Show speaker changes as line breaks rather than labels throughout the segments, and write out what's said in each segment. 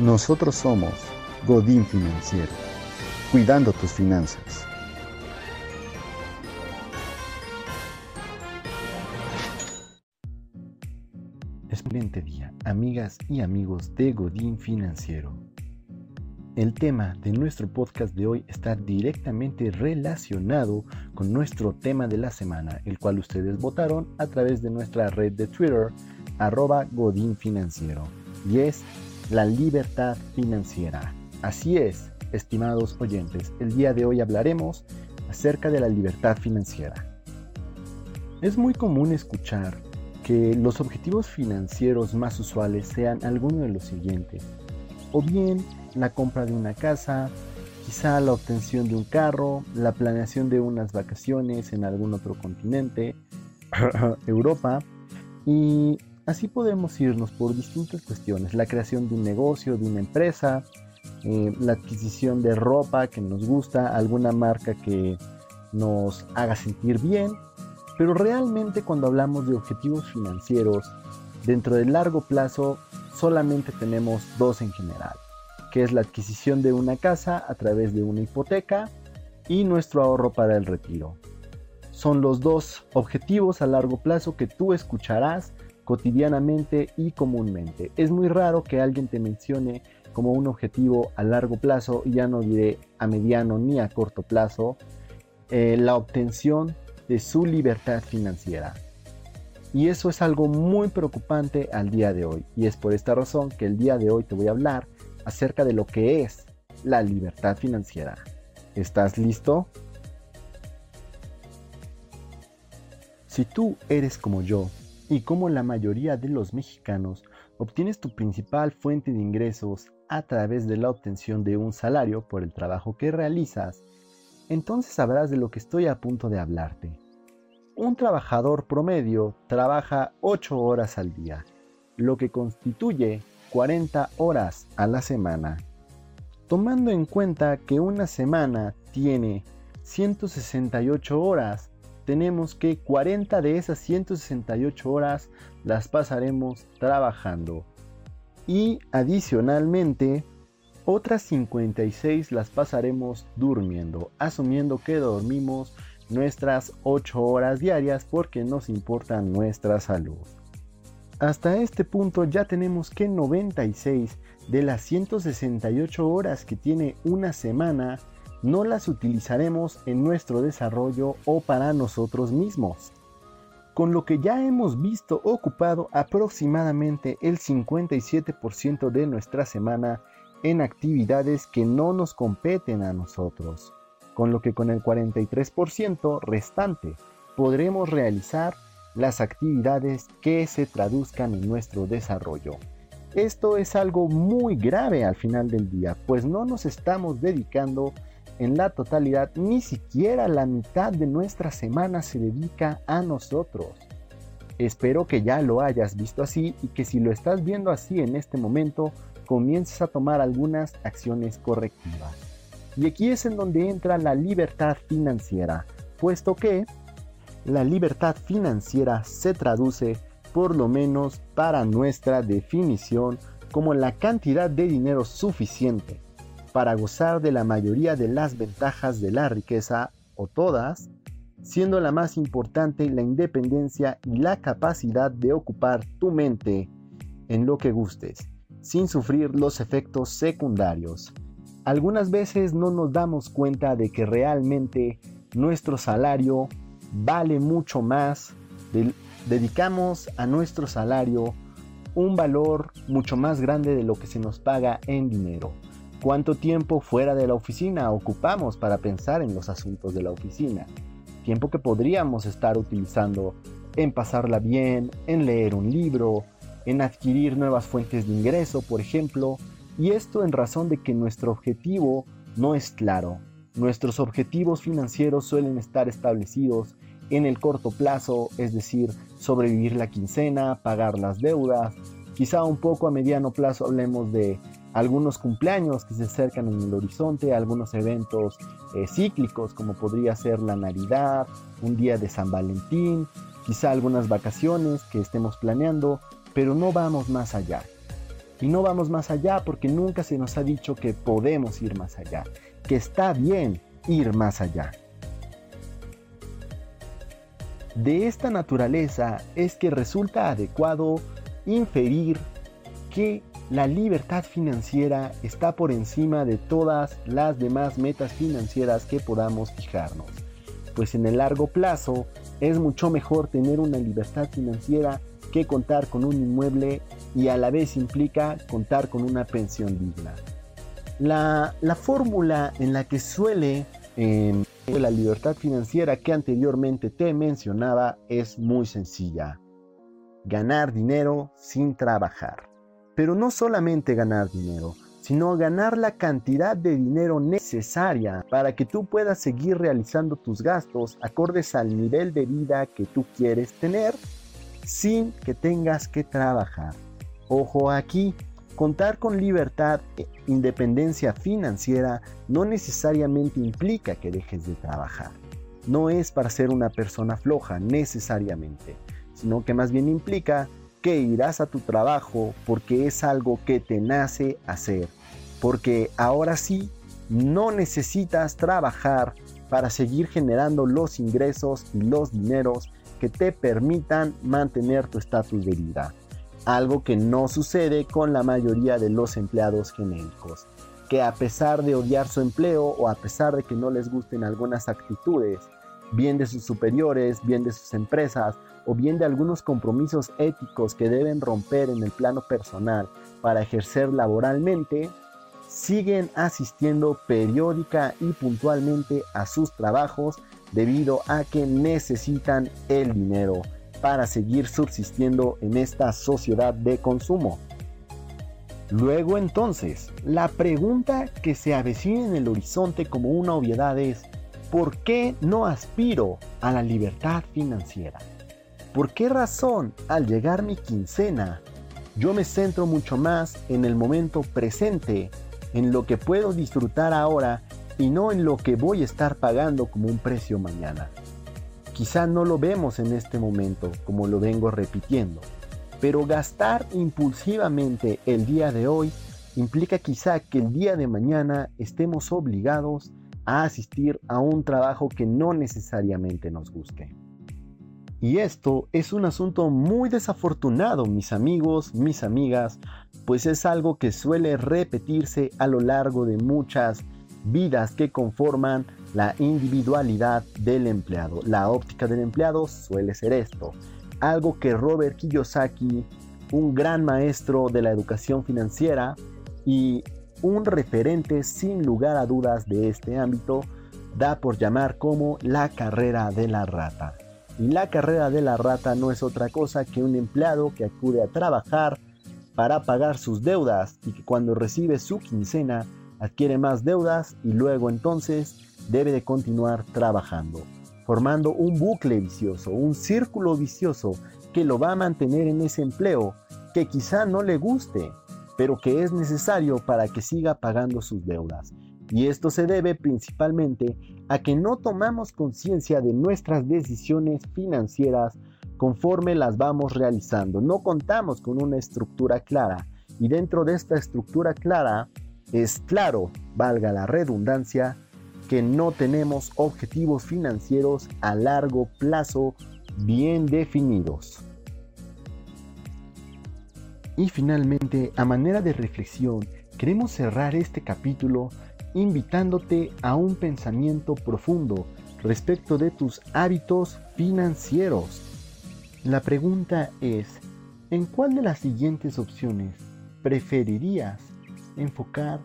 Nosotros somos Godín Financiero, cuidando tus finanzas. Excelente día, amigas y amigos de Godín Financiero. El tema de nuestro podcast de hoy está directamente relacionado con nuestro tema de la semana, el cual ustedes votaron a través de nuestra red de Twitter, arroba Godín Financiero, y es la libertad financiera. Así es, estimados oyentes, el día de hoy hablaremos acerca de la libertad financiera. Es muy común escuchar que los objetivos financieros más usuales sean alguno de los siguientes, o bien la compra de una casa, quizá la obtención de un carro, la planeación de unas vacaciones en algún otro continente, Europa, y Así podemos irnos por distintas cuestiones, la creación de un negocio, de una empresa, eh, la adquisición de ropa que nos gusta, alguna marca que nos haga sentir bien, pero realmente cuando hablamos de objetivos financieros, dentro del largo plazo solamente tenemos dos en general, que es la adquisición de una casa a través de una hipoteca y nuestro ahorro para el retiro. Son los dos objetivos a largo plazo que tú escucharás cotidianamente y comúnmente. Es muy raro que alguien te mencione como un objetivo a largo plazo, y ya no diré a mediano ni a corto plazo, eh, la obtención de su libertad financiera. Y eso es algo muy preocupante al día de hoy. Y es por esta razón que el día de hoy te voy a hablar acerca de lo que es la libertad financiera. ¿Estás listo? Si tú eres como yo y como la mayoría de los mexicanos, obtienes tu principal fuente de ingresos a través de la obtención de un salario por el trabajo que realizas, entonces sabrás de lo que estoy a punto de hablarte. Un trabajador promedio trabaja 8 horas al día, lo que constituye 40 horas a la semana. Tomando en cuenta que una semana tiene 168 horas, tenemos que 40 de esas 168 horas las pasaremos trabajando. Y adicionalmente, otras 56 las pasaremos durmiendo, asumiendo que dormimos nuestras 8 horas diarias porque nos importa nuestra salud. Hasta este punto ya tenemos que 96 de las 168 horas que tiene una semana no las utilizaremos en nuestro desarrollo o para nosotros mismos. Con lo que ya hemos visto ocupado aproximadamente el 57% de nuestra semana en actividades que no nos competen a nosotros, con lo que con el 43% restante podremos realizar las actividades que se traduzcan en nuestro desarrollo. Esto es algo muy grave al final del día, pues no nos estamos dedicando en la totalidad, ni siquiera la mitad de nuestra semana se dedica a nosotros. Espero que ya lo hayas visto así y que si lo estás viendo así en este momento, comiences a tomar algunas acciones correctivas. Y aquí es en donde entra la libertad financiera, puesto que la libertad financiera se traduce, por lo menos para nuestra definición, como la cantidad de dinero suficiente para gozar de la mayoría de las ventajas de la riqueza, o todas, siendo la más importante la independencia y la capacidad de ocupar tu mente en lo que gustes, sin sufrir los efectos secundarios. Algunas veces no nos damos cuenta de que realmente nuestro salario vale mucho más, dedicamos a nuestro salario un valor mucho más grande de lo que se nos paga en dinero. ¿Cuánto tiempo fuera de la oficina ocupamos para pensar en los asuntos de la oficina? Tiempo que podríamos estar utilizando en pasarla bien, en leer un libro, en adquirir nuevas fuentes de ingreso, por ejemplo, y esto en razón de que nuestro objetivo no es claro. Nuestros objetivos financieros suelen estar establecidos en el corto plazo, es decir, sobrevivir la quincena, pagar las deudas, quizá un poco a mediano plazo hablemos de algunos cumpleaños que se acercan en el horizonte, algunos eventos eh, cíclicos como podría ser la Navidad, un día de San Valentín, quizá algunas vacaciones que estemos planeando, pero no vamos más allá. Y no vamos más allá porque nunca se nos ha dicho que podemos ir más allá, que está bien ir más allá. De esta naturaleza es que resulta adecuado inferir que la libertad financiera está por encima de todas las demás metas financieras que podamos fijarnos, pues en el largo plazo es mucho mejor tener una libertad financiera que contar con un inmueble y a la vez implica contar con una pensión digna. La, fórmula en la que suele em, la libertad financiera que anteriormente te mencionaba es muy sencilla. Ganar dinero sin trabajar. Pero no solamente ganar dinero, sino ganar la cantidad de dinero necesaria para que tú puedas seguir realizando tus gastos acordes al nivel de vida que tú quieres tener sin que tengas que trabajar. Ojo aquí, contar con libertad e independencia financiera no necesariamente implica que dejes de trabajar. No es para ser una persona floja necesariamente, sino que más bien implica que irás a tu trabajo porque es algo que te nace hacer, porque ahora sí no necesitas trabajar para seguir generando los ingresos y los dineros que te permitan mantener tu estatus de vida, algo que no sucede con la mayoría de los empleados genéricos, que a pesar de odiar su empleo o a pesar de que no les gusten algunas actitudes, bien de sus superiores, bien de sus empresas o bien de algunos compromisos éticos que deben romper en el plano personal para ejercer laboralmente, siguen asistiendo periódica y puntualmente a sus trabajos debido a que necesitan el dinero para seguir subsistiendo en esta sociedad de consumo. Luego entonces, la pregunta que se avecina en el horizonte como una obviedad es, ¿por qué no aspiro a la libertad financiera? ¿Por qué razón al llegar mi quincena yo me centro mucho más en el momento presente, en lo que puedo disfrutar ahora y no en lo que voy a estar pagando como un precio mañana. Quizá no lo vemos en este momento, como lo vengo repitiendo, pero gastar impulsivamente el día de hoy implica quizá que el día de mañana estemos obligados a asistir a un trabajo que no necesariamente nos guste. Y esto es un asunto muy desafortunado, mis amigos, mis amigas, pues es algo que suele repetirse a lo largo de muchas vidas que conforman la individualidad del empleado. La óptica del empleado suele ser esto, algo que Robert Kiyosaki, un gran maestro de la educación financiera y un referente sin lugar a dudas de este ámbito, da por llamar como la carrera de la rata. Y la carrera de la rata no es otra cosa que un empleado que acude a trabajar para pagar sus deudas y que cuando recibe su quincena adquiere más deudas y luego entonces debe de continuar trabajando, formando un bucle vicioso, un círculo vicioso que lo va a mantener en ese empleo que quizá no le guste, pero que es necesario para que siga pagando sus deudas. Y esto se debe principalmente a que no tomamos conciencia de nuestras decisiones financieras conforme las vamos realizando. No contamos con una estructura clara y dentro de esta estructura clara es claro, valga la redundancia, que no tenemos objetivos financieros a largo plazo bien definidos. Y finalmente, a manera de reflexión, queremos cerrar este capítulo invitándote a un pensamiento profundo respecto de tus hábitos financieros. La pregunta es, ¿en cuál de las siguientes opciones preferirías enfocar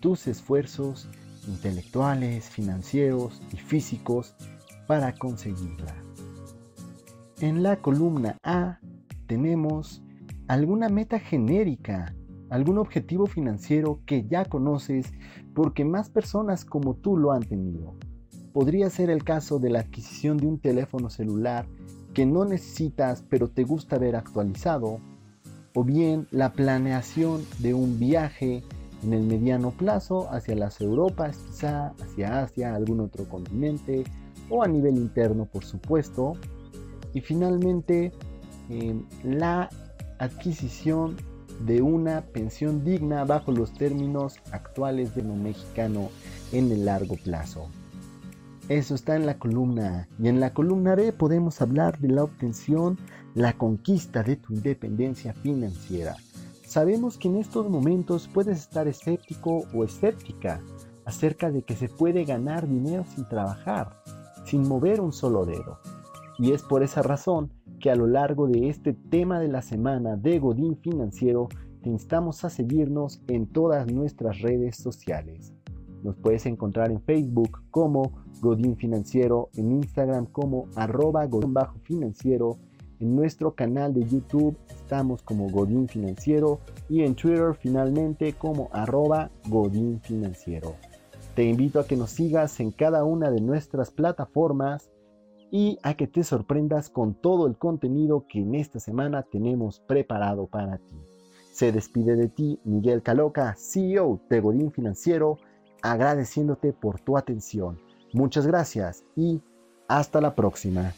tus esfuerzos intelectuales, financieros y físicos para conseguirla. En la columna A tenemos alguna meta genérica, algún objetivo financiero que ya conoces porque más personas como tú lo han tenido. Podría ser el caso de la adquisición de un teléfono celular que no necesitas pero te gusta ver actualizado o bien la planeación de un viaje en el mediano plazo hacia las Europas, quizá hacia Asia, algún otro continente o a nivel interno, por supuesto. Y finalmente, la adquisición de una pensión digna bajo los términos actuales de lo mexicano en el largo plazo. Eso está en la columna A. Y en la columna B podemos hablar de la obtención, la conquista de tu independencia financiera. Sabemos que en estos momentos puedes estar escéptico o escéptica acerca de que se puede ganar dinero sin trabajar, sin mover un solo dedo. Y es por esa razón que a lo largo de este tema de la semana de Godín Financiero te instamos a seguirnos en todas nuestras redes sociales. Nos puedes encontrar en Facebook como Godín Financiero, en Instagram como arroba Godín Bajo Financiero, en nuestro canal de YouTube estamos como Godín Financiero y en Twitter finalmente como arroba Godín Financiero. Te invito a que nos sigas en cada una de nuestras plataformas y a que te sorprendas con todo el contenido que en esta semana tenemos preparado para ti. Se despide de ti Miguel Caloca, CEO de Godín Financiero, agradeciéndote por tu atención. Muchas gracias y hasta la próxima.